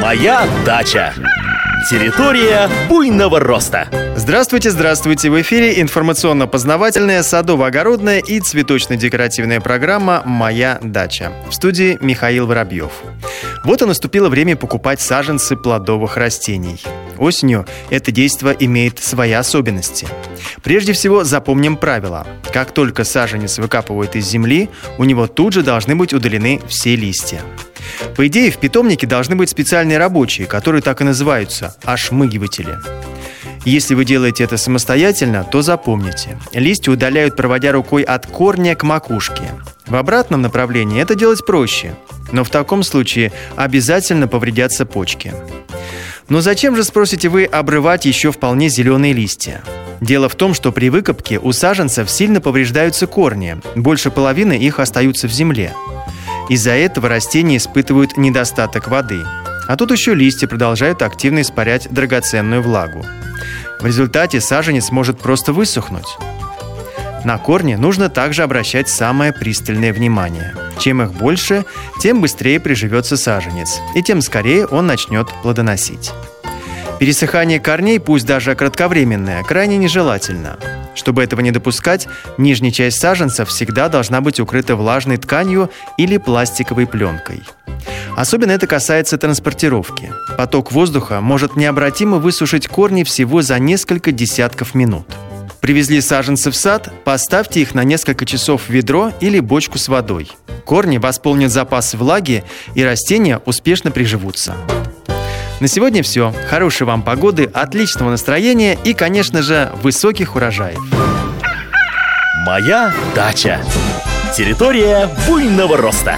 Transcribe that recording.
Моя дача. Территория буйного роста. Здравствуйте, здравствуйте! В эфире информационно-познавательная, садово-огородная и цветочно-декоративная программа «Моя дача». В студии Михаил Воробьев. Вот и наступило время покупать саженцы плодовых растений. Осенью это действо имеет свои особенности. Прежде всего запомним правило. Как только саженец выкапывают из земли, у него тут же должны быть удалены все листья. По идее, в питомнике должны быть специальные рабочие, которые так и называются – ошмыгиватели. Если вы делаете это самостоятельно, то запомните. Листья удаляют, проводя рукой от корня к макушке. В обратном направлении это делать проще, но в таком случае обязательно повредятся почки. Но зачем же, спросите вы, обрывать еще вполне зеленые листья? Дело в том, что при выкопке у саженцев сильно повреждаются корни, больше половины их остаются в земле. Из-за этого растения испытывают недостаток воды. А тут еще листья продолжают активно испарять драгоценную влагу. В результате саженец может просто высохнуть. На корни нужно также обращать самое пристальное внимание. Чем их больше, тем быстрее приживется саженец, и тем скорее он начнет плодоносить. Пересыхание корней, пусть даже кратковременное, крайне нежелательно. Чтобы этого не допускать, нижняя часть саженца всегда должна быть укрыта влажной тканью или пластиковой пленкой. Особенно это касается транспортировки. Поток воздуха может необратимо высушить корни всего за несколько десятков минут. Привезли саженцы в сад, поставьте их на несколько часов в ведро или бочку с водой. Корни восполнят запас влаги, и растения успешно приживутся. На сегодня все. Хорошей вам погоды, отличного настроения и, конечно же, высоких урожаев. Моя дача. Территория буйного роста.